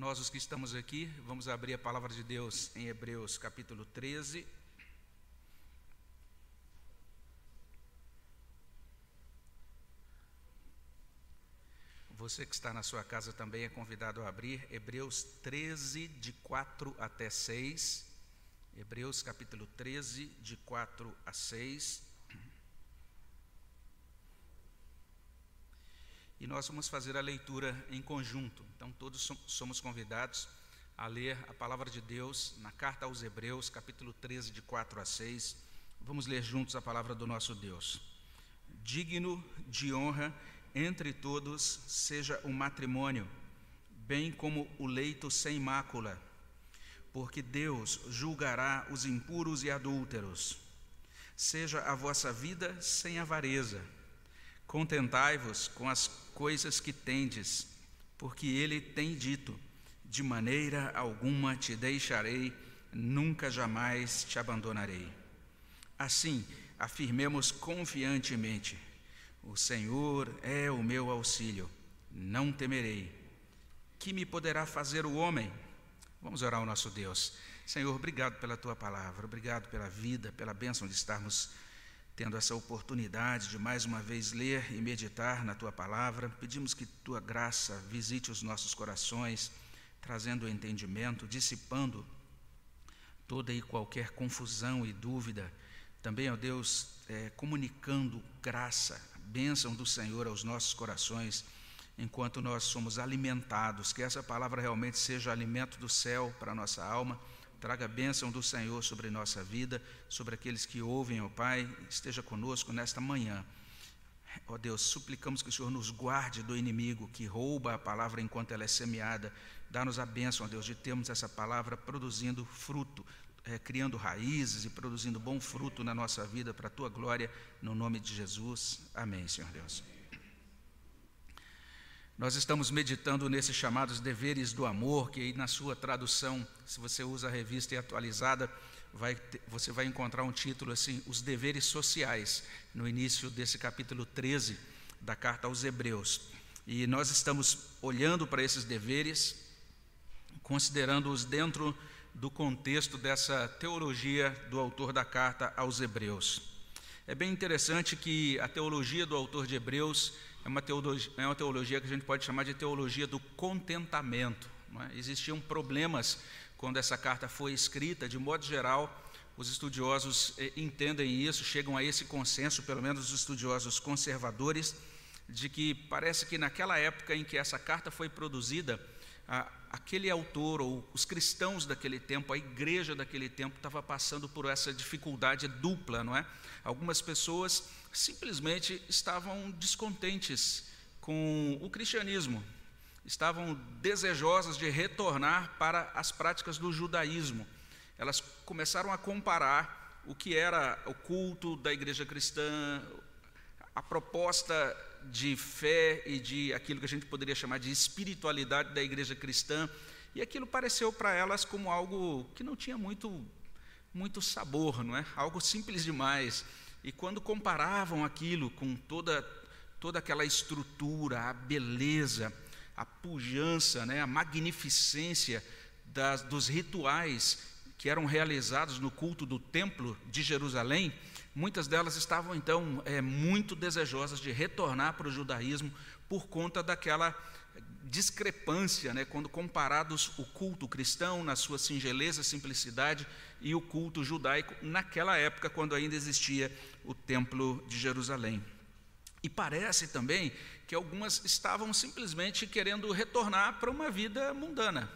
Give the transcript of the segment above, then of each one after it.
Nós, os que estamos aqui, vamos abrir a palavra de Deus em Hebreus capítulo 13. Você que está na sua casa também é convidado a abrir Hebreus 13, de 4 até 6. Hebreus capítulo 13, de 4 a 6. E nós vamos fazer a leitura em conjunto. Então, todos somos convidados a ler a palavra de Deus na carta aos Hebreus, capítulo 13, de 4 a 6. Vamos ler juntos a palavra do nosso Deus. Digno de honra entre todos seja o matrimônio, bem como o leito sem mácula, porque Deus julgará os impuros e adúlteros. Seja a vossa vida sem avareza. Contentai-vos com as coisas que tendes, porque ele tem dito: de maneira alguma te deixarei, nunca jamais te abandonarei. Assim, afirmemos confiantemente: o Senhor é o meu auxílio, não temerei. Que me poderá fazer o homem? Vamos orar ao nosso Deus. Senhor, obrigado pela tua palavra, obrigado pela vida, pela bênção de estarmos tendo essa oportunidade de mais uma vez ler e meditar na tua palavra. Pedimos que tua graça visite os nossos corações, trazendo entendimento, dissipando toda e qualquer confusão e dúvida. Também, ó Deus, é, comunicando graça, bênção do Senhor aos nossos corações, enquanto nós somos alimentados, que essa palavra realmente seja alimento do céu para a nossa alma, traga bênção do Senhor sobre nossa vida, sobre aqueles que ouvem, ó Pai, esteja conosco nesta manhã. Ó Deus, suplicamos que o Senhor nos guarde do inimigo que rouba a palavra enquanto ela é semeada. Dá-nos a bênção, ó Deus, de termos essa palavra produzindo fruto, é, criando raízes e produzindo bom fruto na nossa vida para a tua glória, no nome de Jesus. Amém, Senhor Deus. Nós estamos meditando nesses chamados deveres do amor, que aí na sua tradução, se você usa a revista e atualizada, vai, você vai encontrar um título assim: Os Deveres Sociais, no início desse capítulo 13 da carta aos Hebreus. E nós estamos olhando para esses deveres, considerando-os dentro do contexto dessa teologia do autor da carta aos Hebreus. É bem interessante que a teologia do autor de Hebreus é uma teologia, é uma teologia que a gente pode chamar de teologia do contentamento. É? Existiam problemas quando essa carta foi escrita, de modo geral, os estudiosos eh, entendem isso, chegam a esse consenso, pelo menos os estudiosos conservadores, de que parece que naquela época em que essa carta foi produzida, aquele autor ou os cristãos daquele tempo, a igreja daquele tempo estava passando por essa dificuldade dupla, não é? Algumas pessoas simplesmente estavam descontentes com o cristianismo, estavam desejosas de retornar para as práticas do judaísmo. Elas começaram a comparar o que era o culto da igreja cristã, a proposta de fé e de aquilo que a gente poderia chamar de espiritualidade da igreja cristã, e aquilo pareceu para elas como algo que não tinha muito muito sabor, não é? Algo simples demais. E quando comparavam aquilo com toda toda aquela estrutura, a beleza, a pujança, né, a magnificência das, dos rituais que eram realizados no culto do templo de Jerusalém, Muitas delas estavam então é, muito desejosas de retornar para o judaísmo por conta daquela discrepância, né, quando comparados o culto cristão na sua singeleza, simplicidade e o culto judaico naquela época quando ainda existia o templo de Jerusalém. E parece também que algumas estavam simplesmente querendo retornar para uma vida mundana,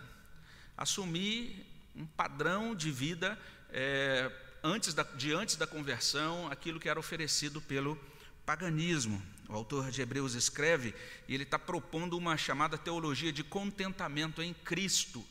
assumir um padrão de vida é, antes da, de antes da conversão, aquilo que era oferecido pelo paganismo. O autor de Hebreus escreve, e ele está propondo uma chamada teologia de contentamento em Cristo.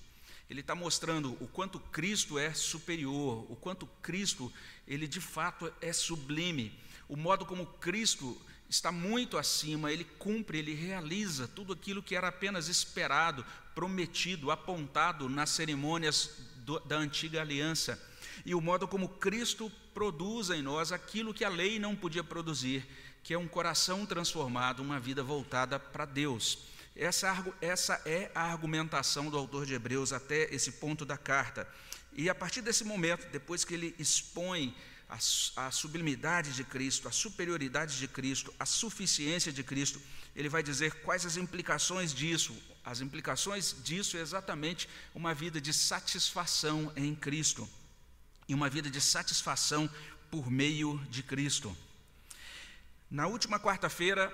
Ele está mostrando o quanto Cristo é superior, o quanto Cristo, ele de fato é sublime, o modo como Cristo está muito acima, ele cumpre, ele realiza tudo aquilo que era apenas esperado, prometido, apontado nas cerimônias do, da antiga aliança e o modo como Cristo produz em nós aquilo que a lei não podia produzir, que é um coração transformado, uma vida voltada para Deus. Essa, essa é a argumentação do autor de Hebreus até esse ponto da carta. E a partir desse momento, depois que ele expõe a, sublimidade de Cristo, a superioridade de Cristo, a suficiência de Cristo, ele vai dizer quais as implicações disso. As implicações disso é exatamente uma vida de satisfação em Cristo e uma vida de satisfação por meio de Cristo. Na última quarta-feira,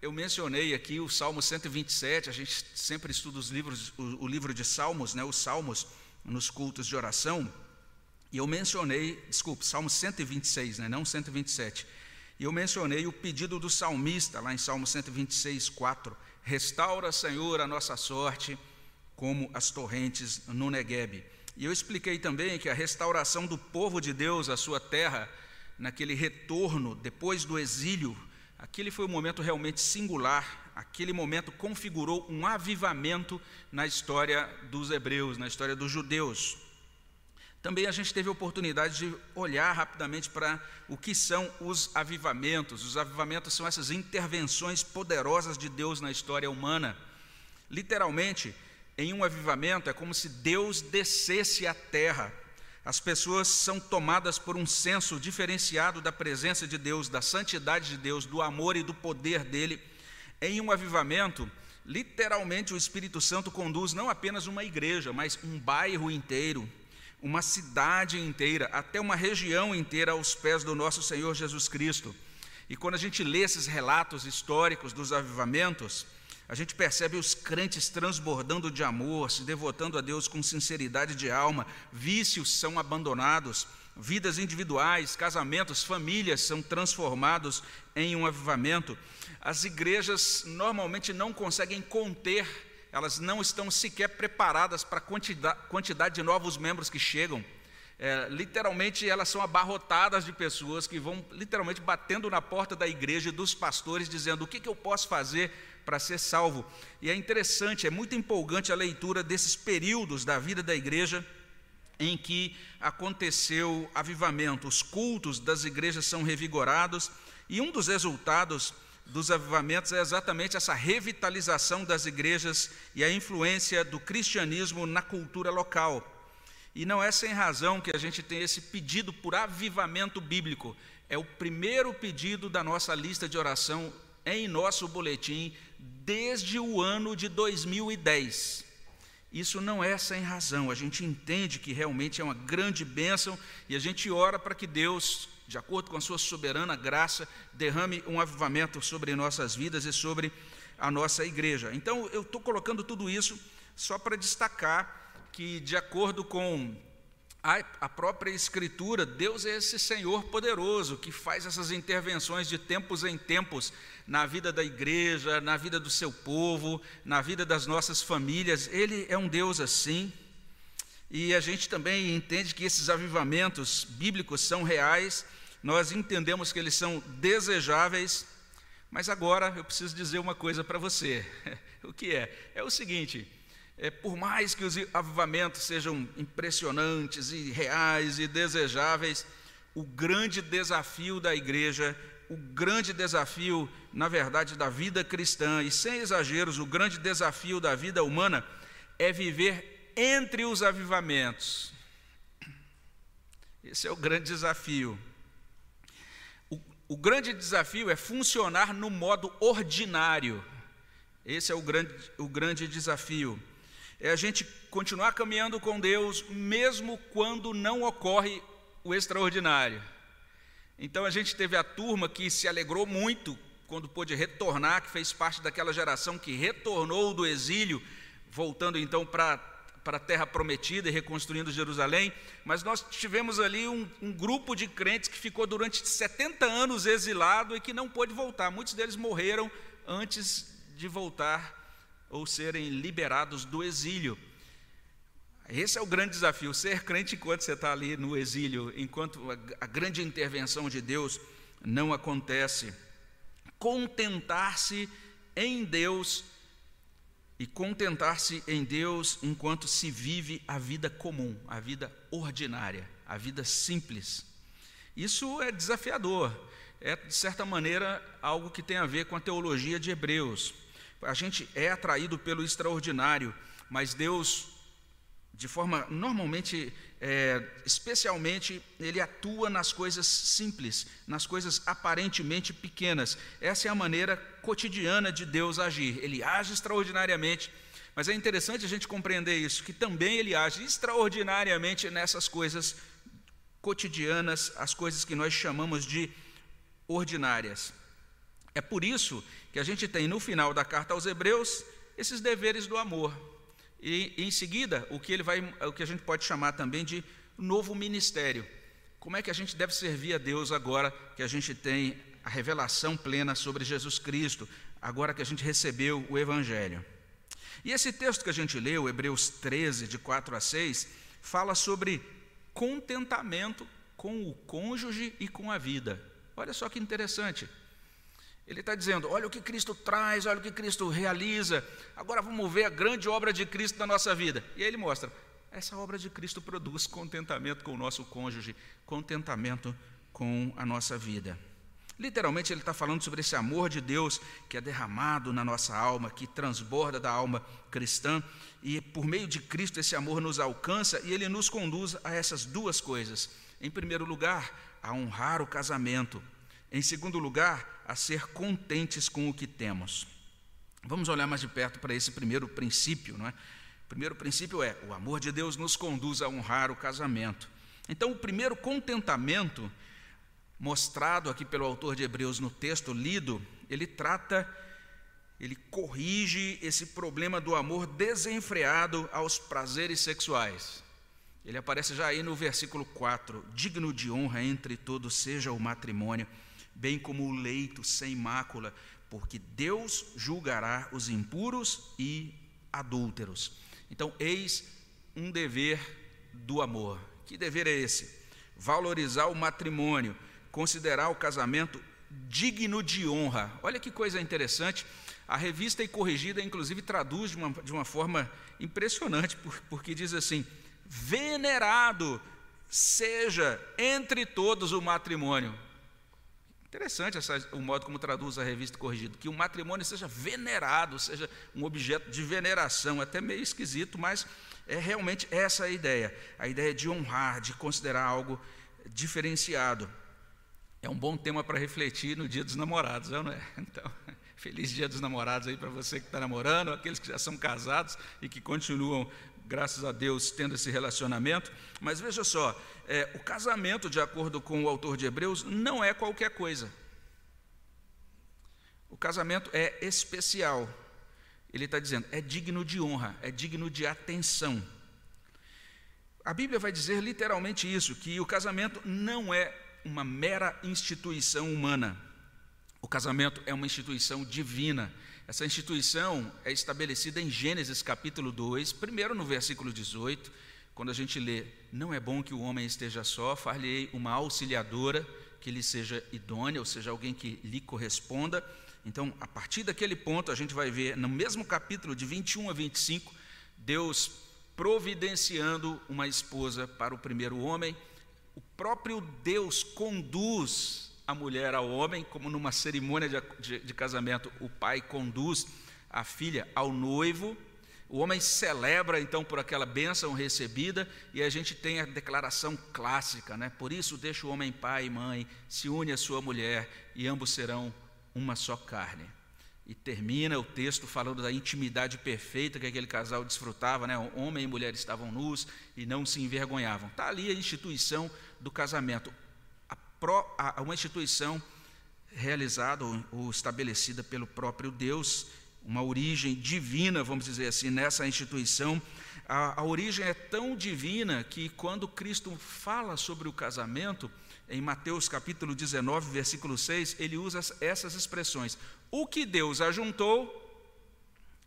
eu mencionei aqui o Salmo 127, a gente sempre estuda os livros, o, o livro de Salmos, né, os Salmos, nos cultos de oração, e eu mencionei, desculpe, Salmo 126, né, não 127, e eu mencionei o pedido do salmista, lá em Salmo 126, 4, restaura, Senhor, a nossa sorte, como as torrentes no Neguebe. E eu expliquei também que a restauração do povo de Deus à sua terra, naquele retorno, depois do exílio, aquele foi um momento realmente singular, aquele momento configurou um avivamento na história dos hebreus, na história dos judeus. Também a gente teve a oportunidade de olhar rapidamente para o que são os avivamentos. Os avivamentos são essas intervenções poderosas de Deus na história humana. Literalmente, em um avivamento é como se Deus descesse à terra. As pessoas são tomadas por um senso diferenciado da presença de Deus, da santidade de Deus, do amor e do poder dele. Em um avivamento, literalmente o Espírito Santo conduz não apenas uma igreja, mas um bairro inteiro, uma cidade inteira, até uma região inteira aos pés do nosso Senhor Jesus Cristo. E quando a gente lê esses relatos históricos dos avivamentos, a gente percebe os crentes transbordando de amor, se devotando a Deus com sinceridade de alma, vícios são abandonados, vidas individuais, casamentos, famílias são transformados em um avivamento. As igrejas normalmente não conseguem conter elas não estão sequer preparadas para a quantidade, quantidade de novos membros que chegam. É, literalmente, elas são abarrotadas de pessoas que vão literalmente batendo na porta da igreja e dos pastores, dizendo: O que, que eu posso fazer para ser salvo? E é interessante, é muito empolgante a leitura desses períodos da vida da igreja em que aconteceu avivamento. Os cultos das igrejas são revigorados, e um dos resultados dos avivamentos é exatamente essa revitalização das igrejas e a influência do cristianismo na cultura local. E não é sem razão que a gente tem esse pedido por avivamento bíblico. É o primeiro pedido da nossa lista de oração em nosso boletim desde o ano de 2010. Isso não é sem razão, a gente entende que realmente é uma grande bênção e a gente ora para que Deus de acordo com a sua soberana graça, derrame um avivamento sobre nossas vidas e sobre a nossa igreja. Então, eu estou colocando tudo isso só para destacar que, de acordo com a, própria Escritura, Deus é esse Senhor poderoso que faz essas intervenções de tempos em tempos na vida da igreja, na vida do seu povo, na vida das nossas famílias. Ele é um Deus assim. E a gente também entende que esses avivamentos bíblicos são reais nós entendemos que eles são desejáveis, mas agora eu preciso dizer uma coisa para você. o que é? É o seguinte: é, por mais que os avivamentos sejam impressionantes e reais e desejáveis, o grande desafio da igreja, o grande desafio, na verdade, da vida cristã, e sem exageros, o grande desafio da vida humana é viver entre os avivamentos. Esse é o grande desafio. O grande desafio é funcionar no modo ordinário. Esse é o grande, o grande desafio. É a gente continuar caminhando com Deus, mesmo quando não ocorre o extraordinário. Então a gente teve a turma que se alegrou muito quando pôde retornar, que fez parte daquela geração que retornou do exílio, voltando então para para a terra prometida e reconstruindo Jerusalém, mas nós tivemos ali um, um, grupo de crentes que ficou durante 70 anos exilado e que não pôde voltar. Muitos deles morreram antes de voltar ou serem liberados do exílio. Esse é o grande desafio, ser crente enquanto você está ali no exílio, enquanto a, grande intervenção de Deus não acontece. Contentar-se em Deus e contentar-se em Deus enquanto se vive a vida comum, a vida ordinária, a vida simples. Isso é desafiador, é de certa maneira algo que tem a ver com a teologia de Hebreus, A gente é atraído pelo extraordinário, mas Deus, de forma normalmente, é, especialmente, Ele atua nas coisas simples, nas coisas aparentemente pequenas. Essa é a maneira cotidiana de Deus agir. Ele age extraordinariamente, mas é interessante a gente compreender isso, que também Ele age extraordinariamente nessas coisas cotidianas, as coisas que nós chamamos de ordinárias. É por isso que a gente tem no final da carta aos Hebreus esses deveres do amor. E em seguida, o que ele vai, o que a gente pode chamar também de novo ministério. Como é que a gente deve servir a Deus agora que a gente tem a revelação plena sobre Jesus Cristo, agora que a gente recebeu o evangelho? E esse texto que a gente leu, Hebreus 13, de 4 a 6, fala sobre contentamento com o cônjuge e com a vida. Olha só que interessante. Ele está dizendo: olha o que Cristo traz, olha o que Cristo realiza. Agora vamos ver a grande obra de Cristo na nossa vida. E aí ele mostra: essa obra de Cristo produz contentamento com o nosso cônjuge, contentamento com a nossa vida. Literalmente, ele está falando sobre esse amor de Deus que é derramado na nossa alma, que transborda da alma cristã, e por meio de Cristo esse amor nos alcança e ele nos conduz a essas duas coisas. Em primeiro lugar, a honrar o casamento. Em segundo lugar, a ser contentes com o que temos. Vamos olhar mais de perto para esse primeiro princípio, não é? O primeiro princípio é: o amor de Deus nos conduz a honrar o casamento. Então, o primeiro contentamento mostrado aqui pelo autor de Hebreus no texto lido, ele trata, ele corrige esse problema do amor desenfreado aos prazeres sexuais. Ele aparece já aí no versículo 4: digno de honra entre todos seja o matrimônio bem como o leito sem mácula, porque Deus julgará os impuros e adúlteros. Então, eis um dever do amor. Que dever é esse? Valorizar o matrimônio, considerar o casamento digno de honra. Olha que coisa interessante. A revista e corrigida, inclusive, traduz de uma, de uma forma impressionante, porque diz assim: venerado seja entre todos o matrimônio. Interessante essa, o modo como traduz a revista corrigido, que o matrimônio seja venerado, seja um objeto de veneração, até meio esquisito, mas é realmente essa a ideia, a ideia de honrar, de considerar algo diferenciado. É um bom tema para refletir no Dia dos Namorados, não é? Então, feliz Dia dos Namorados aí para você que está namorando, aqueles que já são casados e que continuam graças a Deus, tendo esse relacionamento. Mas veja só, é, o casamento, de acordo com o autor de Hebreus, não é qualquer coisa. O casamento é especial. Ele está dizendo, é digno de honra, é digno de atenção. A Bíblia vai dizer literalmente isso: que o casamento não é uma mera instituição humana. O casamento é uma instituição divina. Essa instituição é estabelecida em Gênesis capítulo 2, primeiro no versículo 18, quando a gente lê: Não é bom que o homem esteja só, far-lhe uma auxiliadora que lhe seja idônea, ou seja, alguém que lhe corresponda. Então, a partir daquele ponto, a gente vai ver no mesmo capítulo, de 21 a 25, Deus providenciando uma esposa para o primeiro homem. O próprio Deus conduz a mulher ao homem, como numa cerimônia de, de, de casamento, o pai conduz a filha ao noivo, o homem celebra então por aquela bênção recebida e a gente tem a declaração clássica, né? Por isso deixa o homem pai e mãe, se une à sua mulher e ambos serão uma só carne. E termina o texto falando da intimidade perfeita que aquele casal desfrutava, né? Homem e mulher estavam nus e não se envergonhavam. Está ali a instituição do casamento a uma instituição realizada ou estabelecida pelo próprio Deus, uma origem divina, vamos dizer assim, nessa instituição. A, a, origem é tão divina que quando Cristo fala sobre o casamento, em Mateus capítulo 19, versículo 6, ele usa essas expressões: O que Deus ajuntou,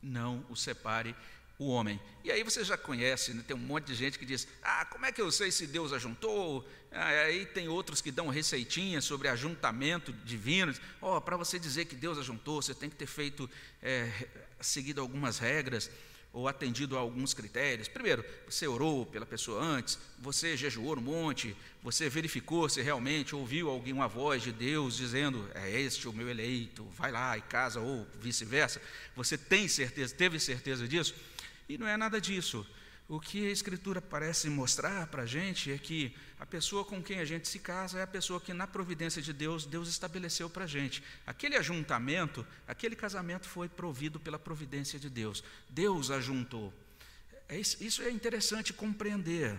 não o separe o homem. E aí você já conhece, né? tem um monte de gente que diz: Ah, como é que eu sei se Deus ajuntou? Ah, aí tem outros que dão receitinhas sobre ajuntamento divino. Oh, para você dizer que Deus ajuntou, você tem que ter feito, é, seguido algumas regras. ou atendido a alguns critérios. Primeiro, você orou pela pessoa antes, você jejuou no monte, você verificou se realmente ouviu alguma voz de Deus dizendo: "É este o meu eleito, vai lá e casa" ou vice-versa. Você tem certeza, teve certeza disso? E não é nada disso. O que a Escritura parece mostrar para a gente é que a pessoa com quem a gente se casa é a pessoa que, na providência de Deus, Deus estabeleceu para a gente. Aquele ajuntamento, aquele casamento foi provido pela providência de Deus. Deus ajuntou. É isso, é interessante compreender.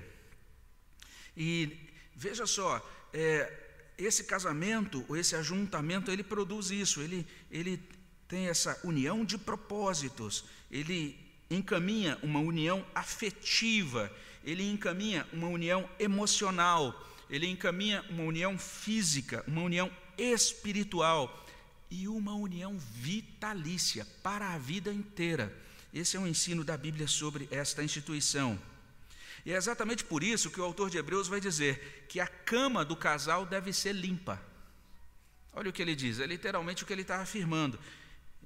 E veja só, é, esse casamento, ou esse ajuntamento, ele produz isso, ele, ele tem essa união de propósitos, ele encaminha uma união afetiva, ele encaminha uma união emocional, ele encaminha uma união física, uma união espiritual e uma união vitalícia para a vida inteira. Esse é o ensino da Bíblia sobre esta instituição. E é exatamente por isso que o autor de Hebreus vai dizer que a cama do casal deve ser limpa. Olha o que ele diz, é literalmente o que ele está afirmando.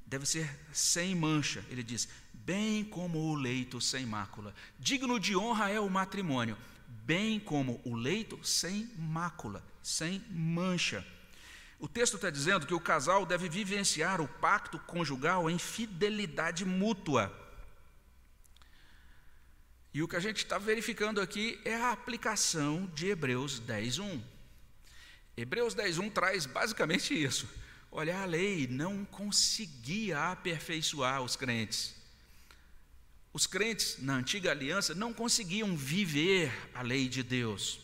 Deve ser sem mancha. Ele diz: bem como o leito sem mácula. Digno de honra é o matrimônio, bem como o leito sem mácula, sem mancha. O texto está dizendo que o casal deve vivenciar o pacto conjugal em fidelidade mútua. E o que a gente está verificando aqui é a aplicação de Hebreus 10.1. Hebreus 10.1 traz basicamente isso. Olha, a lei não conseguia aperfeiçoar os crentes. Os crentes na antiga aliança não conseguiam viver a lei de Deus.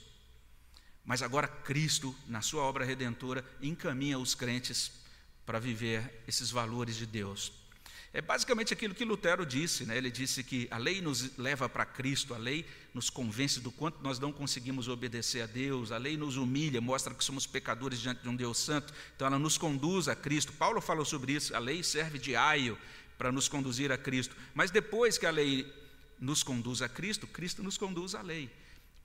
Mas agora Cristo, na sua obra redentora, encaminha os crentes para viver esses valores de Deus. É basicamente aquilo que Lutero disse, né? ele disse que a lei nos leva para Cristo, a lei nos convence do quanto nós não conseguimos obedecer a Deus, a lei nos humilha, mostra que somos pecadores diante de um Deus santo, então ela nos conduz a Cristo. Paulo falou sobre isso, a lei serve de aio para nos conduzir a Cristo. Mas depois que a lei nos conduz a Cristo, Cristo nos conduz à lei.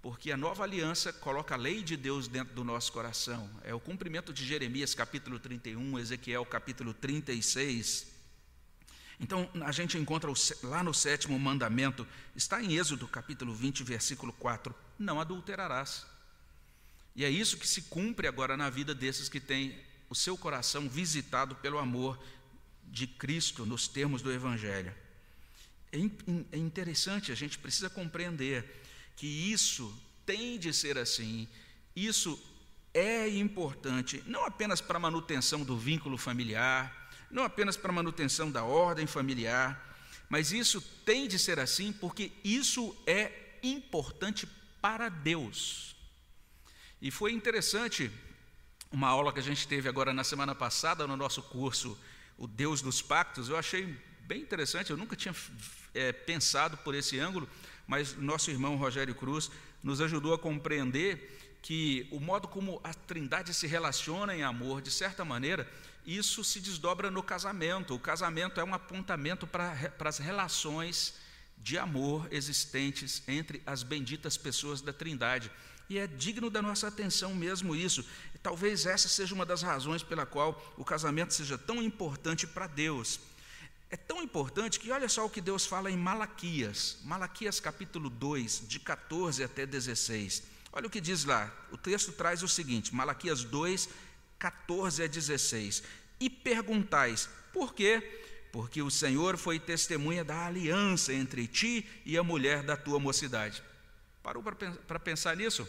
Porque a nova aliança coloca a lei de Deus dentro do nosso coração. É o cumprimento de Jeremias capítulo 31, Ezequiel capítulo 36. Então, a gente encontra lá no sétimo mandamento, está em Êxodo capítulo 20, versículo 4: Não adulterarás. E é isso que se cumpre agora na vida desses que têm o seu coração visitado pelo amor de Cristo nos termos do Evangelho. É, é interessante, a gente precisa compreender que isso tem de ser assim, isso é importante, não apenas para a manutenção do vínculo familiar, não apenas para a manutenção da ordem familiar, mas isso tem de ser assim porque isso é importante para Deus. E foi interessante uma aula que a gente teve agora na semana passada no nosso curso o Deus dos pactos, eu achei bem interessante, eu nunca tinha é, pensado por esse ângulo, mas nosso irmão Rogério Cruz nos ajudou a compreender que o modo como a Trindade se relaciona em amor, de certa maneira, isso se desdobra no casamento. O casamento é um apontamento para, para as relações de amor existentes entre as benditas pessoas da Trindade. E é digno da nossa atenção mesmo isso. E talvez essa seja uma das razões pela qual o casamento seja tão importante para Deus. É tão importante que olha só o que Deus fala em Malaquias, Malaquias capítulo 2, de 14 até 16. Olha o que diz lá. O texto traz o seguinte: Malaquias 2, 14 a 16. E perguntais: por quê? Porque o Senhor foi testemunha da aliança entre ti e a mulher da tua mocidade Parou para pensar nisso?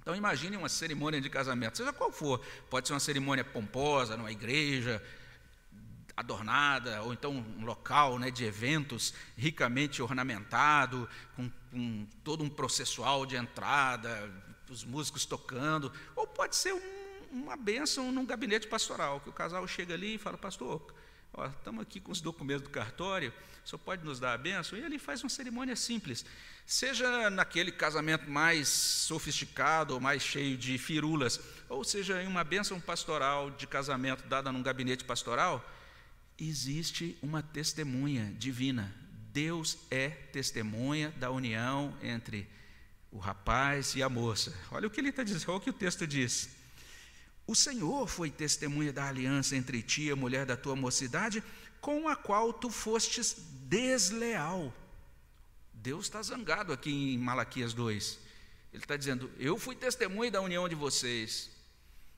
Então imagine uma cerimônia de casamento, seja qual for, pode ser uma cerimônia pomposa, numa igreja, adornada, ou então um local né, de eventos ricamente ornamentado, com, com, todo um processual de entrada, os músicos tocando, ou pode ser um, uma bênção num gabinete pastoral, que o casal chega ali e fala, pastor, estamos aqui com os documentos do cartório, o senhor pode nos dar a bênção? E ele faz uma cerimônia simples. Seja naquele casamento mais sofisticado ou mais cheio de firulas, ou seja em uma bênção pastoral de casamento dada num gabinete pastoral, existe uma testemunha divina. Deus é testemunha da união entre o rapaz e a moça. Olha o que ele está dizendo, olha o que o texto diz. O Senhor foi testemunha da aliança entre ti e a mulher da tua mocidade, com a qual tu fostes desleal. Deus está zangado aqui em Malaquias 2. Ele está dizendo: Eu fui testemunha da união de vocês,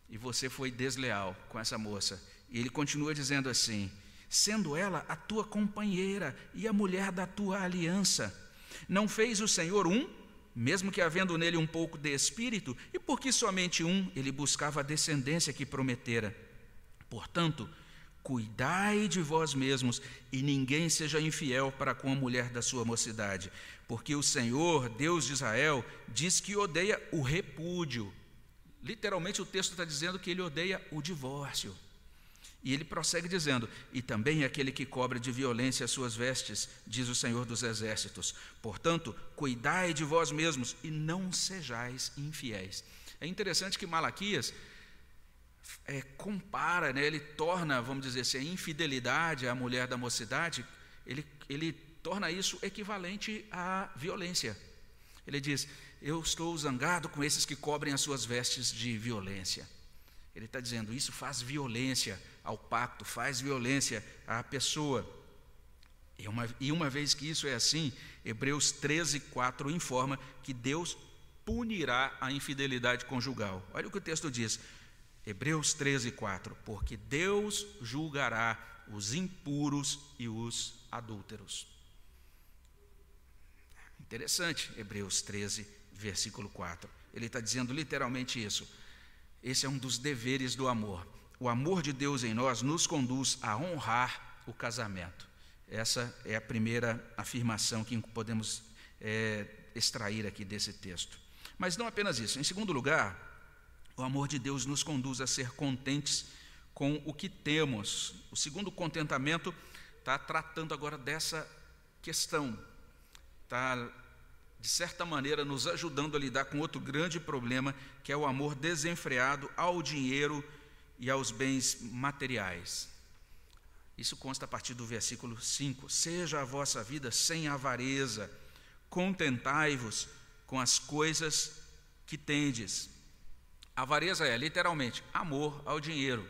e você foi desleal com essa moça. E ele continua dizendo assim: Sendo ela a tua companheira e a mulher da tua aliança, não fez o Senhor um, mesmo que havendo nele um pouco de espírito, e porque somente um, ele buscava a descendência que prometera. Portanto, Cuidai de vós mesmos e ninguém seja infiel para com a mulher da sua mocidade, porque o Senhor, Deus de Israel, diz que odeia o repúdio. Literalmente o texto está dizendo que ele odeia o divórcio. E ele prossegue dizendo: E também aquele que cobra de violência as suas vestes, diz o Senhor dos Exércitos. Portanto, cuidai de vós mesmos e não sejais infiéis. É interessante que Malaquias é, compara, né, ele torna, vamos dizer assim, a infidelidade à mulher da mocidade, ele, ele torna isso equivalente à violência. Ele diz: Eu estou zangado com esses que cobrem as suas vestes de violência. Ele está dizendo: Isso faz violência ao pacto, faz violência à pessoa. E uma, e uma vez que isso é assim, Hebreus 13, 4 informa que Deus punirá a infidelidade conjugal. Olha o que o texto diz: Hebreus 13, 4: Porque Deus julgará os impuros e os adúlteros. Interessante, Hebreus 13, versículo 4. Ele está dizendo literalmente isso. Esse é um dos deveres do amor. O amor de Deus em nós nos conduz a honrar o casamento. Essa é a primeira afirmação que podemos é, extrair aqui desse texto. Mas não apenas isso. Em segundo lugar, o amor de Deus nos conduz a ser contentes com o que temos. O segundo contentamento está tratando agora dessa questão, está, de certa maneira, nos ajudando a lidar com outro grande problema, que é o amor desenfreado ao dinheiro e aos bens materiais. Isso consta a partir do versículo 5: Seja a vossa vida sem avareza, contentai-vos com as coisas que tendes Avareza é, literalmente, amor ao dinheiro.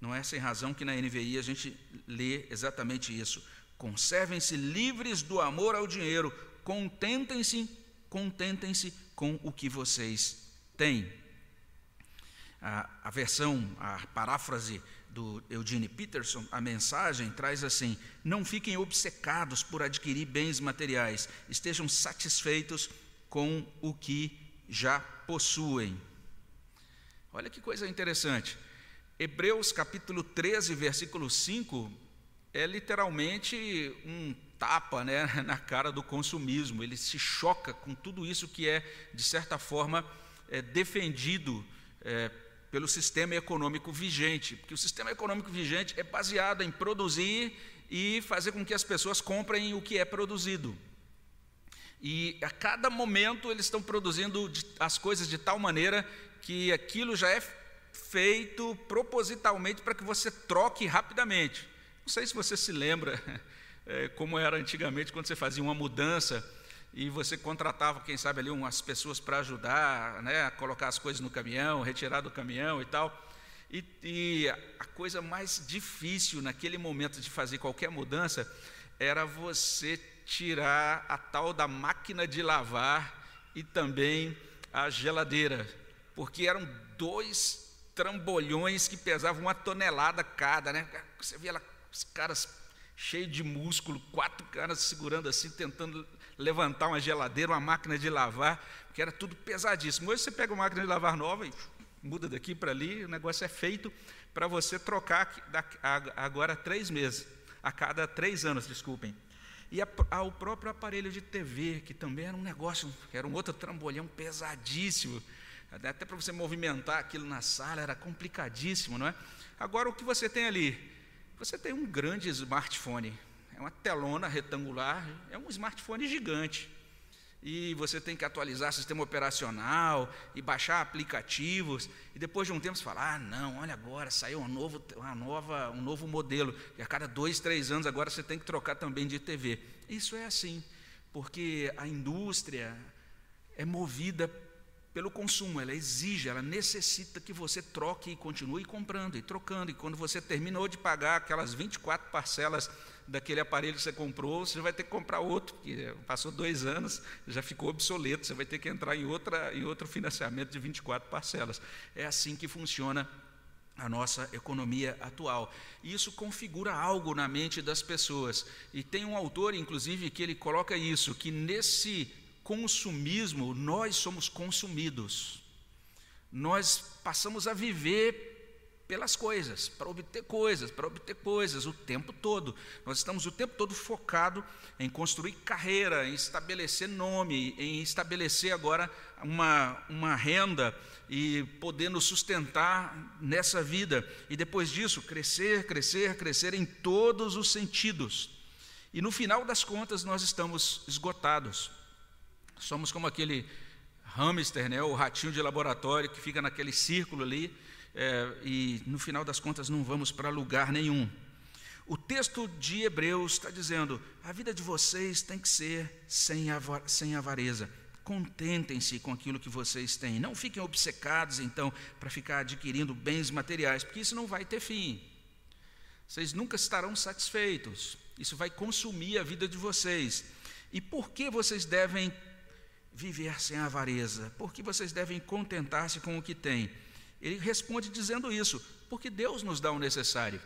Não é sem razão que na NVI a gente lê exatamente isso. Conservem-se livres do amor ao dinheiro, contentem-se, contentem-se com o que vocês têm. A, a versão, a paráfrase do Eugene Peterson, a mensagem traz assim: não fiquem obcecados por adquirir bens materiais, estejam satisfeitos com o que já possuem. Olha que coisa interessante. Hebreus capítulo 13, versículo 5, é literalmente um tapa né, na cara do consumismo. Ele se choca com tudo isso que é, de certa forma, é, defendido é, pelo sistema econômico vigente. Porque o sistema econômico vigente é baseado em produzir e fazer com que as pessoas comprem o que é produzido. E a cada momento eles estão produzindo as coisas de tal maneira que aquilo já é feito propositalmente para que você troque rapidamente. Não sei se você se lembra é, como era antigamente quando você fazia uma mudança e você contratava, quem sabe, ali umas pessoas para ajudar né, a colocar as coisas no caminhão, retirar do caminhão e tal. E, e a coisa mais difícil naquele momento de fazer qualquer mudança era você tirar a tal da máquina de lavar e também a geladeira, porque eram dois trambolhões que pesavam uma tonelada cada, né? Você via lá os caras cheios de músculo, quatro caras segurando assim, tentando levantar uma geladeira, uma máquina de lavar, que era tudo pesadíssimo. Hoje você pega uma máquina de lavar nova e muda daqui para ali, o negócio é feito para você trocar agora três meses, a cada três anos, desculpem. E ao próprio aparelho de TV, que também era um negócio, era um outro trambolhão pesadíssimo. Até para você movimentar aquilo na sala era complicadíssimo, não é? Agora o que você tem ali? Você tem um grande smartphone, é uma telona retangular, é um smartphone gigante. E você tem que atualizar sistema operacional e baixar aplicativos, e depois de um tempo você fala, ah, não, olha agora, saiu um novo, uma nova, um novo modelo, e a cada dois, três anos agora você tem que trocar também de TV. Isso é assim, porque a indústria é movida pelo consumo, ela exige, ela necessita que você troque e continue comprando e trocando. E quando você terminou de pagar aquelas 24 parcelas daquele aparelho que você comprou, você vai ter que comprar outro, porque passou dois anos, já ficou obsoleto, você vai ter que entrar em, outra, em outro financiamento de 24 parcelas. É assim que funciona a nossa economia atual. E isso configura algo na mente das pessoas. E tem um autor, inclusive, que ele coloca isso, que nesse consumismo nós somos consumidos. Nós passamos a viver pelas coisas, para obter coisas, para obter coisas o tempo todo. Nós estamos o tempo todo focado em construir carreira, em estabelecer nome, em estabelecer agora uma, uma renda e poder nos sustentar nessa vida. E depois disso, crescer, crescer, crescer em todos os sentidos. E no final das contas, nós estamos esgotados. Somos como aquele hamster, né, o ratinho de laboratório que fica naquele círculo ali é, e no final das contas não vamos para lugar nenhum. O texto de Hebreus está dizendo: a vida de vocês tem que ser sem, avar, sem avareza. Contentem-se com aquilo que vocês têm. Não fiquem obcecados, então, para ficar adquirindo bens materiais, porque isso não vai ter fim. Vocês nunca estarão satisfeitos. Isso vai consumir a vida de vocês. E por que vocês devem viver sem avareza? Por que vocês devem contentar-se com o que têm? Ele responde dizendo isso, porque Deus nos dá o necessário.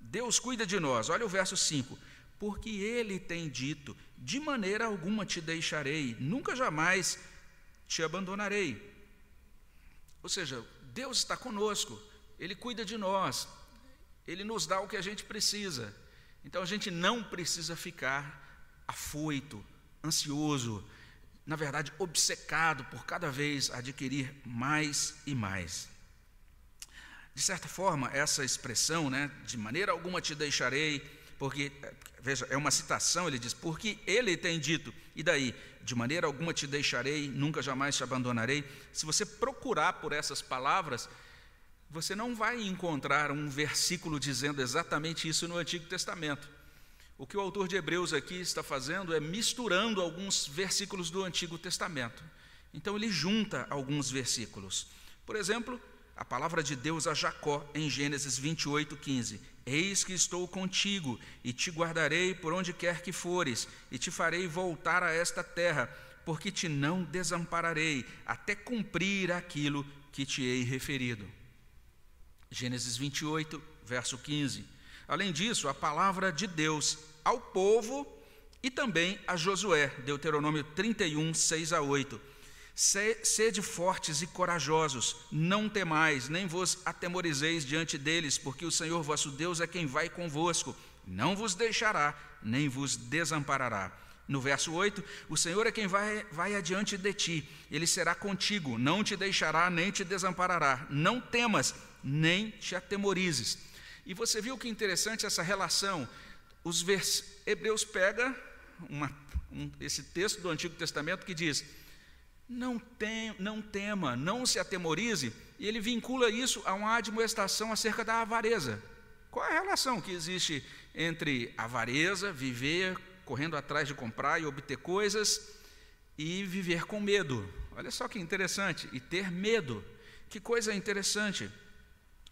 Deus cuida de nós. Olha o verso 5. Porque Ele tem dito: De maneira alguma te deixarei, nunca jamais te abandonarei. Ou seja, Deus está conosco, Ele cuida de nós, Ele nos dá o que a gente precisa. Então a gente não precisa ficar afoito, ansioso, na verdade, obcecado por cada vez adquirir mais e mais. De certa forma, essa expressão, né, de maneira alguma te deixarei, porque, veja, é uma citação, ele diz, porque ele tem dito, e daí, de maneira alguma te deixarei, nunca jamais te abandonarei. Se você procurar por essas palavras, você não vai encontrar um versículo dizendo exatamente isso no Antigo Testamento. O que o autor de Hebreus aqui está fazendo é misturando alguns versículos do Antigo Testamento. Então ele junta alguns versículos. Por exemplo, a palavra de Deus a Jacó em Gênesis 28, 15: Eis que estou contigo e te guardarei por onde quer que fores, e te farei voltar a esta terra, porque te não desampararei, até cumprir aquilo que te hei referido. Gênesis 28, verso 15. Além disso, a palavra de Deus ao povo e também a Josué, Deuteronômio 31, 6 a 8. Sede fortes e corajosos, não temais, nem vos atemorizeis diante deles, porque o Senhor vosso Deus é quem vai convosco, não vos deixará, nem vos desamparará. No verso 8, o Senhor é quem vai, vai adiante de ti, ele será contigo, não te deixará, nem te desamparará. Não temas, nem te atemorizes. E você viu que interessante essa relação os vers... Hebreus pega uma, um, esse texto do Antigo Testamento que diz: não, tem, não tema, não se atemorize, e ele vincula isso a uma admoestação acerca da avareza. Qual é a relação que existe entre avareza, viver correndo atrás de comprar e obter coisas, e viver com medo? Olha só que interessante, e ter medo. Que coisa interessante.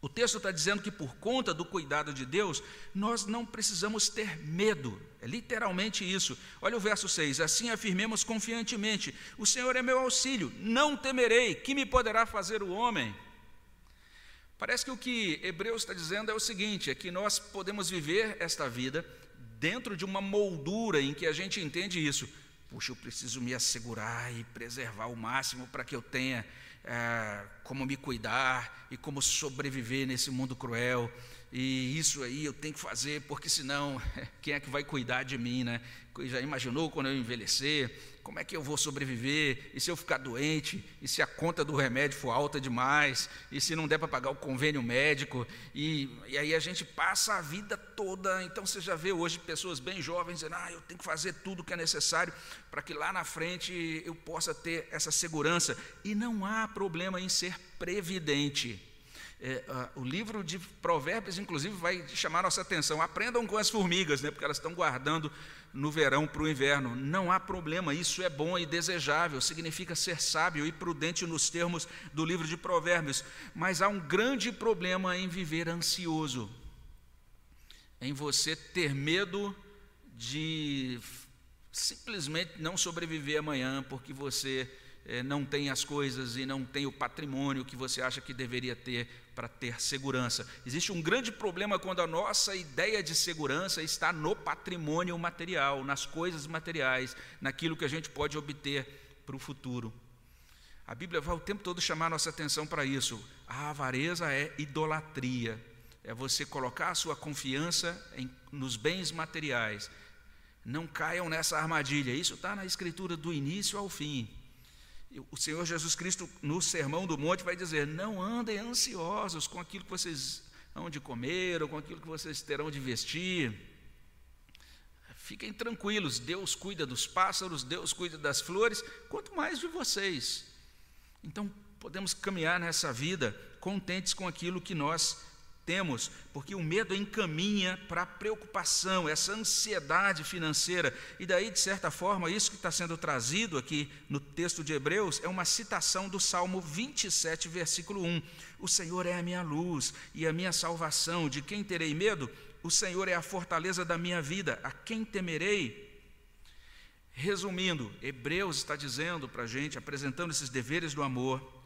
O texto está dizendo que por conta do cuidado de Deus, nós não precisamos ter medo. É literalmente isso. Olha o verso 6: Assim afirmemos confiantemente: O Senhor é meu auxílio, não temerei, que me poderá fazer o homem? Parece que o que Hebreus está dizendo é o seguinte: é que nós podemos viver esta vida dentro de uma moldura em que a gente entende isso. Puxa, eu preciso me assegurar e preservar o máximo para que eu tenha é, como me cuidar e como sobreviver nesse mundo cruel. E isso aí eu tenho que fazer, porque senão, quem é que vai cuidar de mim, né? Já imaginou quando eu envelhecer? Como é que eu vou sobreviver? E se eu ficar doente? E se a conta do remédio for alta demais? E se não der para pagar o convênio médico? E, e aí a gente passa a vida toda. Então você já vê hoje pessoas bem jovens dizendo: ah, eu tenho que fazer tudo o que é necessário para que lá na frente eu possa ter essa segurança. E não há problema em ser previdente. É, o livro de Provérbios, inclusive, vai chamar nossa atenção. Aprendam com as formigas, né, porque elas estão guardando no verão para o inverno. Não há problema, isso é bom e desejável, significa ser sábio e prudente nos termos do livro de Provérbios. Mas há um grande problema em viver ansioso, em você ter medo de simplesmente não sobreviver amanhã porque você eh, não tem as coisas e não tem o patrimônio que você acha que deveria ter para ter segurança. Existe um grande problema quando a nossa ideia de segurança está no patrimônio material, nas coisas materiais, naquilo que a gente pode obter para o futuro. A Bíblia vai o tempo todo chamar nossa atenção para isso. A avareza é idolatria, é você colocar a sua confiança em, nos bens materiais. Não caiam nessa armadilha. Isso está na Escritura do início ao fim. O Senhor Jesus Cristo, no Sermão do Monte, vai dizer: Não andem ansiosos com aquilo que vocês hão de comer ou com aquilo que vocês terão de vestir. Fiquem tranquilos, Deus cuida dos pássaros, Deus cuida das flores, quanto mais de vocês. Então, podemos caminhar nessa vida contentes com aquilo que nós temos, porque o medo encaminha para a preocupação, essa ansiedade financeira. E daí, de certa forma, isso que está sendo trazido aqui no texto de Hebreus é uma citação do Salmo 27, versículo 1. O Senhor é a minha luz e a minha salvação, de quem terei medo? O Senhor é a fortaleza da minha vida, a quem temerei? Resumindo, Hebreus está dizendo para a gente, apresentando esses deveres do amor,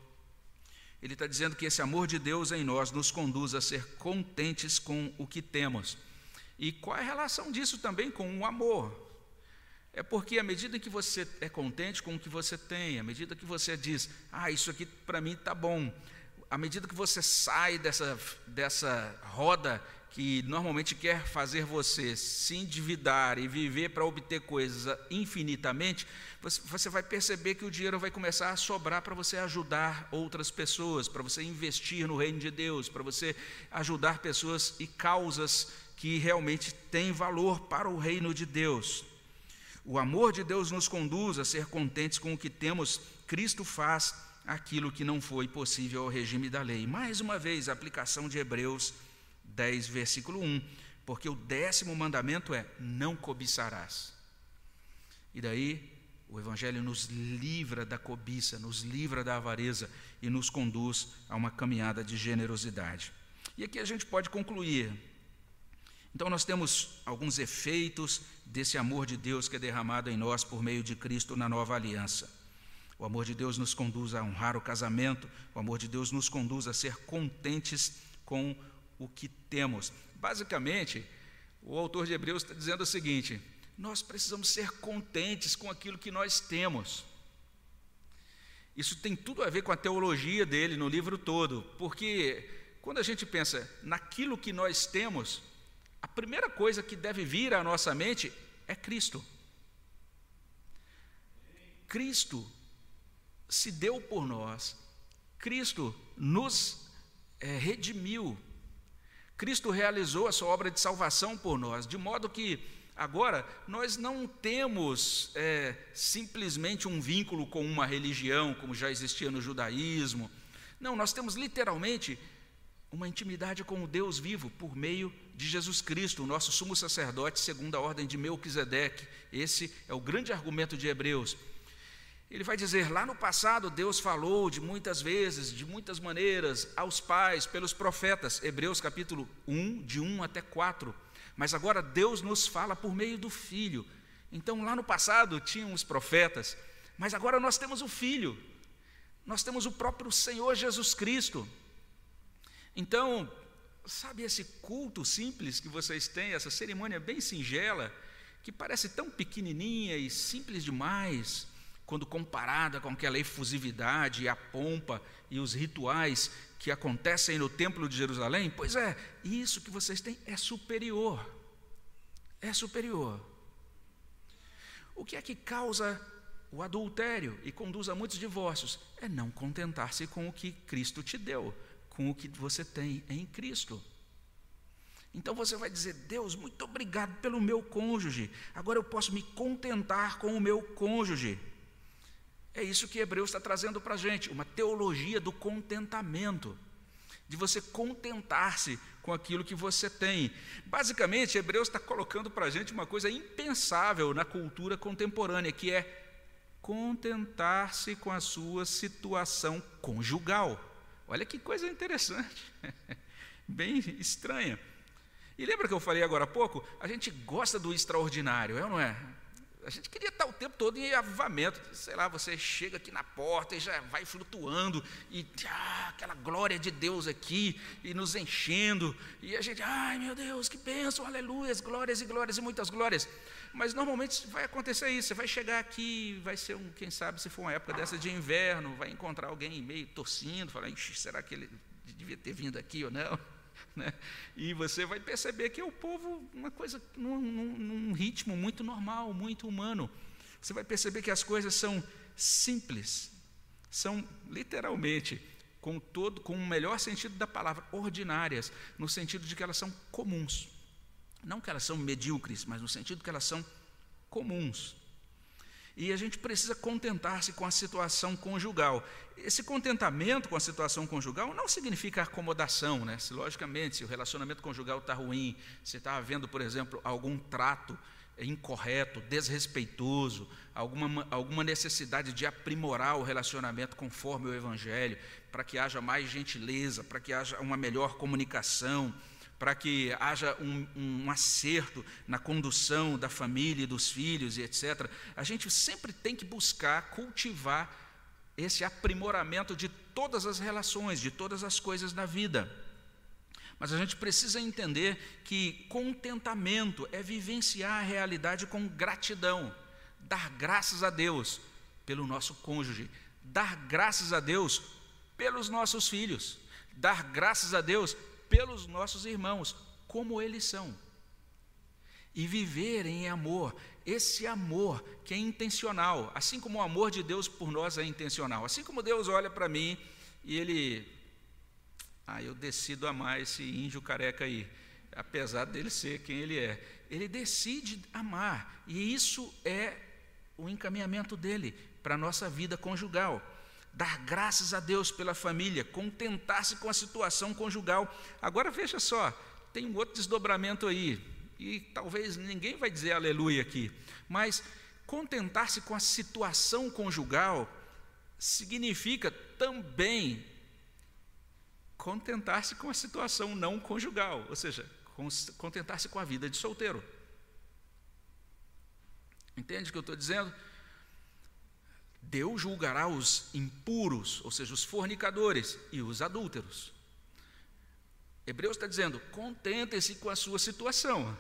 ele está dizendo que esse amor de Deus em nós nos conduz a ser contentes com o que temos. E qual é a relação disso também com o amor? É porque à medida que você é contente com o que você tem, à medida que você diz, ah, isso aqui para mim está bom, à medida que você sai dessa, dessa roda que normalmente quer fazer você se endividar e viver para obter coisas infinitamente, você vai perceber que o dinheiro vai começar a sobrar para você ajudar outras pessoas, para você investir no reino de Deus, para você ajudar pessoas e causas que realmente têm valor para o reino de Deus. O amor de Deus nos conduz a ser contentes com o que temos. Cristo faz aquilo que não foi possível ao regime da lei. Mais uma vez, a aplicação de Hebreus 10, versículo 1. Porque o décimo mandamento é: não cobiçarás. E daí o Evangelho nos livra da cobiça, nos livra da avareza e nos conduz a uma caminhada de generosidade. E aqui a gente pode concluir. Então, nós temos alguns efeitos desse amor de Deus que é derramado em nós por meio de Cristo na nova aliança. O amor de Deus nos conduz a honrar o casamento, o amor de Deus nos conduz a ser contentes com o que temos. Basicamente, o autor de Hebreus está dizendo o seguinte: nós precisamos ser contentes com aquilo que nós temos. Isso tem tudo a ver com a teologia dele no livro todo, porque quando a gente pensa naquilo que nós temos, a primeira coisa que deve vir à nossa mente é Cristo. Cristo se deu por nós, Cristo nos é, redimiu, Cristo realizou a sua obra de salvação por nós, de modo que agora nós não temos é, simplesmente um vínculo com uma religião, como já existia no judaísmo. Não, nós temos literalmente uma intimidade com o Deus vivo por meio de Jesus Cristo, o nosso sumo sacerdote, segundo a ordem de Melquisedeque. Esse é o grande argumento de Hebreus. Ele vai dizer: lá no passado, Deus falou de muitas vezes, de muitas maneiras, aos pais, pelos profetas. Hebreus capítulo 1, de 1 até 4. Mas agora Deus nos fala por meio do Filho. Então, lá no passado tinham os profetas, mas agora nós temos o Filho, nós temos o próprio Senhor Jesus Cristo. Então, sabe esse culto simples que vocês têm, essa cerimônia bem singela, que parece tão pequenininha e simples demais, quando comparada com aquela efusividade, a pompa e os rituais que acontecem no Templo de Jerusalém? Pois é, isso que vocês têm é superior. É superior. O que é que causa o adultério e conduz a muitos divórcios? É não contentar-se com o que Cristo te deu, com o que você tem em Cristo. Então você vai dizer: Deus, muito obrigado pelo meu cônjuge. Agora eu posso me contentar com o meu cônjuge. É isso que Hebreus está trazendo para a gente, uma teologia do contentamento, de você contentar-se com aquilo que você tem. Basicamente, Hebreus está colocando para a gente uma coisa impensável na cultura contemporânea, que é contentar-se com a sua situação conjugal. Olha que coisa interessante, bem estranha. E lembra que eu falei agora há pouco? A gente gosta do extraordinário, é ou não é? A gente queria estar o tempo todo em avivamento. Sei lá, você chega aqui na porta e já vai flutuando, e ah, aquela glória de Deus aqui, e nos enchendo, e a gente, ai meu Deus, que bênção, aleluias, glórias e glórias e muitas glórias. Mas normalmente vai acontecer isso, você vai chegar aqui, vai ser um, quem sabe, se for uma época dessa de inverno, vai encontrar alguém meio torcendo, falar, será que ele devia ter vindo aqui ou não? Né? E você vai perceber que é o povo, uma coisa, num, num, ritmo muito normal, muito humano. Você vai perceber que as coisas são simples, são literalmente, com todo, com o melhor sentido da palavra, ordinárias, no sentido de que elas são comuns. Não que elas são medíocres, mas no sentido que elas são comuns. E a gente precisa contentar-se com a situação conjugal. Esse contentamento com a situação conjugal não significa acomodação, né? Se, logicamente, se o relacionamento conjugal está ruim, se está havendo, por exemplo, algum trato incorreto, desrespeitoso, alguma, alguma necessidade de aprimorar o relacionamento conforme o Evangelho, para que haja mais gentileza, para que haja uma melhor comunicação, para que haja um, um, acerto na condução da família e dos filhos e etc. A gente sempre tem que buscar cultivar esse aprimoramento de todas as relações, de todas as coisas da vida. Mas a gente precisa entender que contentamento é vivenciar a realidade com gratidão, dar graças a Deus pelo nosso cônjuge, dar graças a Deus pelos nossos filhos, dar graças a Deus pelos nossos irmãos, como eles são. E viver em amor, esse amor que é intencional, assim como o amor de Deus por nós é intencional. Assim como Deus olha para mim e ele. Ah, eu decido amar esse índio careca aí, apesar dele ser quem ele é. Ele decide amar, e isso é o encaminhamento dele para a nossa vida conjugal dar graças a Deus pela família, contentar-se com a situação conjugal. Agora veja só, tem um outro desdobramento aí, e talvez ninguém vai dizer aleluia aqui, mas contentar-se com a situação conjugal significa também contentar-se com a situação não conjugal, ou seja, contentar-se com a vida de solteiro. Entende o que eu estou dizendo? Deus julgará os impuros, ou seja, os fornicadores e os adúlteros. Hebreus está dizendo: contente-se com a sua situação.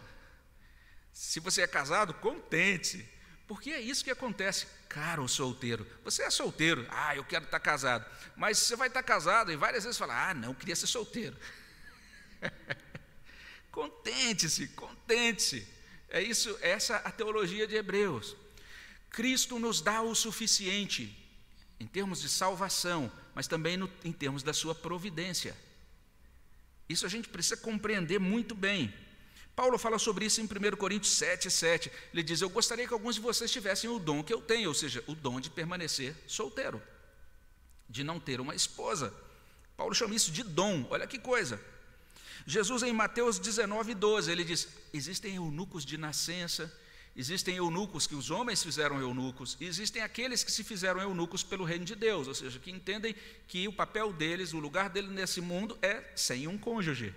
Se você é casado, contente-se, porque é isso que acontece, caro solteiro. Você é solteiro, ah, eu quero estar casado, mas você vai estar casado e várias vezes fala: ah, não, queria ser solteiro. contente-se, contente-se. É isso, essa é a teologia de Hebreus. Cristo nos dá o suficiente em termos de salvação, mas também no, em termos da sua providência. Isso a gente precisa compreender muito bem. Paulo fala sobre isso em 1 Coríntios 7, 7. Ele diz: Eu gostaria que alguns de vocês tivessem o dom que eu tenho, ou seja, o dom de permanecer solteiro, de não ter uma esposa. Paulo chama isso de dom, olha que coisa. Jesus, em Mateus 19, 12, ele diz: Existem eunucos de nascença Existem eunucos que os homens fizeram eunucos, e existem aqueles que se fizeram eunucos pelo reino de Deus, ou seja, que entendem que o papel deles, o lugar deles nesse mundo é sem um cônjuge.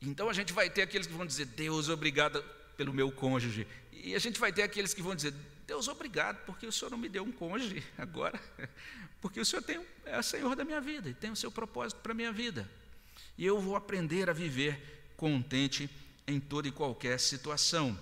Então a gente vai ter aqueles que vão dizer, Deus, obrigado pelo meu cônjuge. E a gente vai ter aqueles que vão dizer, Deus, obrigado, porque o Senhor não me deu um cônjuge agora, porque o Senhor tem, é o Senhor da minha vida e tem o seu propósito para a minha vida. E eu vou aprender a viver contente em toda e qualquer situação.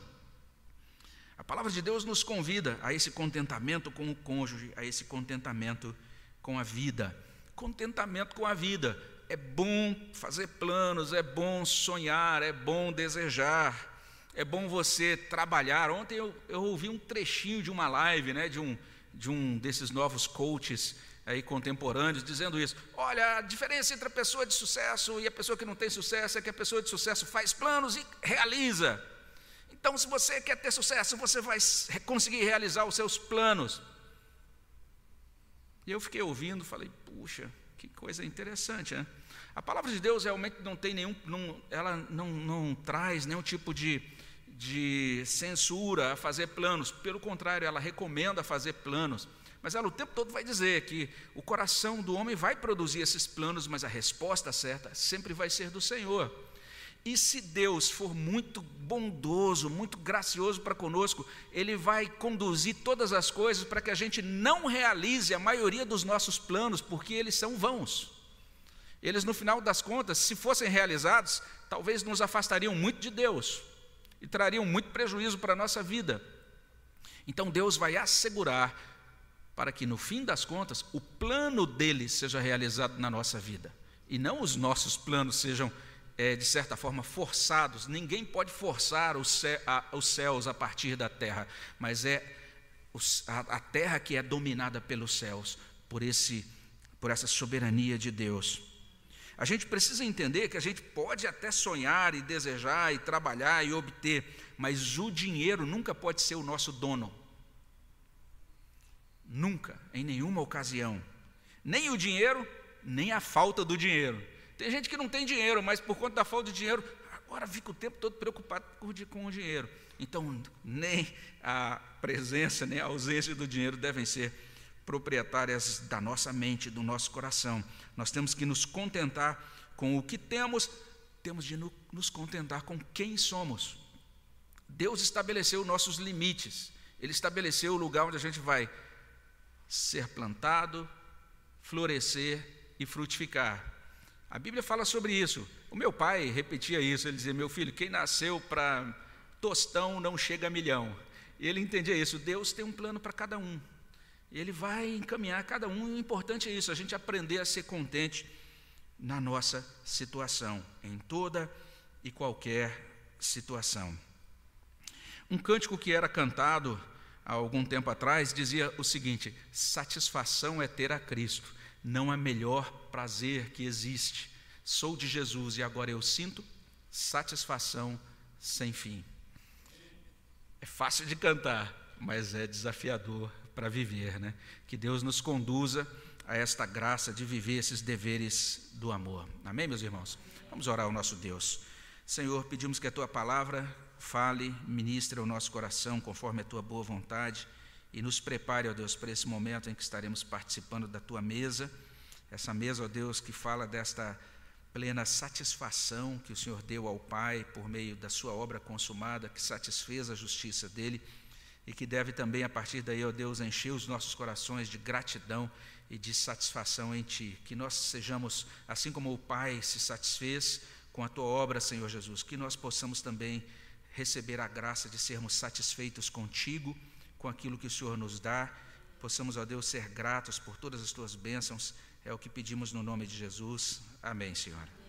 A palavra de Deus nos convida a esse contentamento com o cônjuge, a esse contentamento com a vida. Contentamento com a vida. É bom fazer planos, é bom sonhar, é bom desejar, é bom você trabalhar. Ontem eu, eu ouvi um trechinho de uma live, né, de, um, de um desses novos coaches aí contemporâneos, dizendo isso. Olha, a diferença entre a pessoa de sucesso e a pessoa que não tem sucesso é que a pessoa de sucesso faz planos e realiza. Então, se você quer ter sucesso, você vai conseguir realizar os seus planos. E eu fiquei ouvindo, falei, puxa, que coisa interessante, né? A palavra de Deus realmente não tem nenhum, não, ela não, não traz nenhum tipo de, de censura a fazer planos, pelo contrário, ela recomenda fazer planos. Mas ela o tempo todo vai dizer que o coração do homem vai produzir esses planos, mas a resposta certa sempre vai ser do Senhor. E se Deus for muito bondoso, muito gracioso para conosco, Ele vai conduzir todas as coisas para que a gente não realize a maioria dos nossos planos, porque eles são vãos. Eles, no final das contas, se fossem realizados, talvez nos afastariam muito de Deus e trariam muito prejuízo para a nossa vida. Então Deus vai assegurar para que, no fim das contas, o plano dele seja realizado na nossa vida e não os nossos planos sejam realizados é, de certa forma, forçados. Ninguém pode forçar os, céus a partir da terra, mas é a, terra que é dominada pelos céus, por, esse, por essa soberania de Deus. A gente precisa entender que a gente pode até sonhar e desejar e trabalhar e obter, mas o dinheiro nunca pode ser o nosso dono. Nunca, em nenhuma ocasião. Nem o dinheiro, nem a falta do dinheiro. Tem gente que não tem dinheiro, mas por conta da falta de dinheiro, agora fica o tempo todo preocupado com o dinheiro. Então, nem a presença, nem a ausência do dinheiro devem ser proprietárias da nossa mente, do nosso coração. Nós temos que nos contentar com o que temos, temos de nos contentar com quem somos. Deus estabeleceu nossos limites, Ele estabeleceu o lugar onde a gente vai ser plantado, florescer e frutificar. A Bíblia fala sobre isso. O meu pai repetia isso, ele dizia: Meu filho, quem nasceu para tostão não chega a milhão. E ele entendia isso. Deus tem um plano para cada um. Ele vai encaminhar cada um. O importante é isso, a gente aprender a ser contente na nossa situação, em toda e qualquer situação. Um cântico que era cantado há algum tempo atrás dizia o seguinte: satisfação é ter a Cristo não é melhor prazer que existe. Sou de Jesus e agora eu sinto satisfação sem fim. É fácil de cantar, mas é desafiador para viver, né? Que Deus nos conduza a esta graça de viver esses deveres do amor. Amém, meus irmãos? Vamos orar ao nosso Deus. Senhor, pedimos que a tua palavra fale, ministre ao nosso coração conforme a tua boa vontade e nos prepare, ó Deus, para esse momento em que estaremos participando da tua mesa, essa mesa, ó Deus, que fala desta plena satisfação que o Senhor deu ao Pai por meio da sua obra consumada, que satisfez a justiça dele e que deve também, a partir daí, ó Deus, encher os nossos corações de gratidão e de satisfação em Ti. Que nós sejamos, assim como o Pai se satisfez com a Tua obra, Senhor Jesus, que nós possamos também receber a graça de sermos satisfeitos contigo com aquilo que o Senhor nos dá. Possamos, ó Deus, ser gratos por todas as tuas bênçãos. É o que pedimos no nome de Jesus. Amém, Senhor.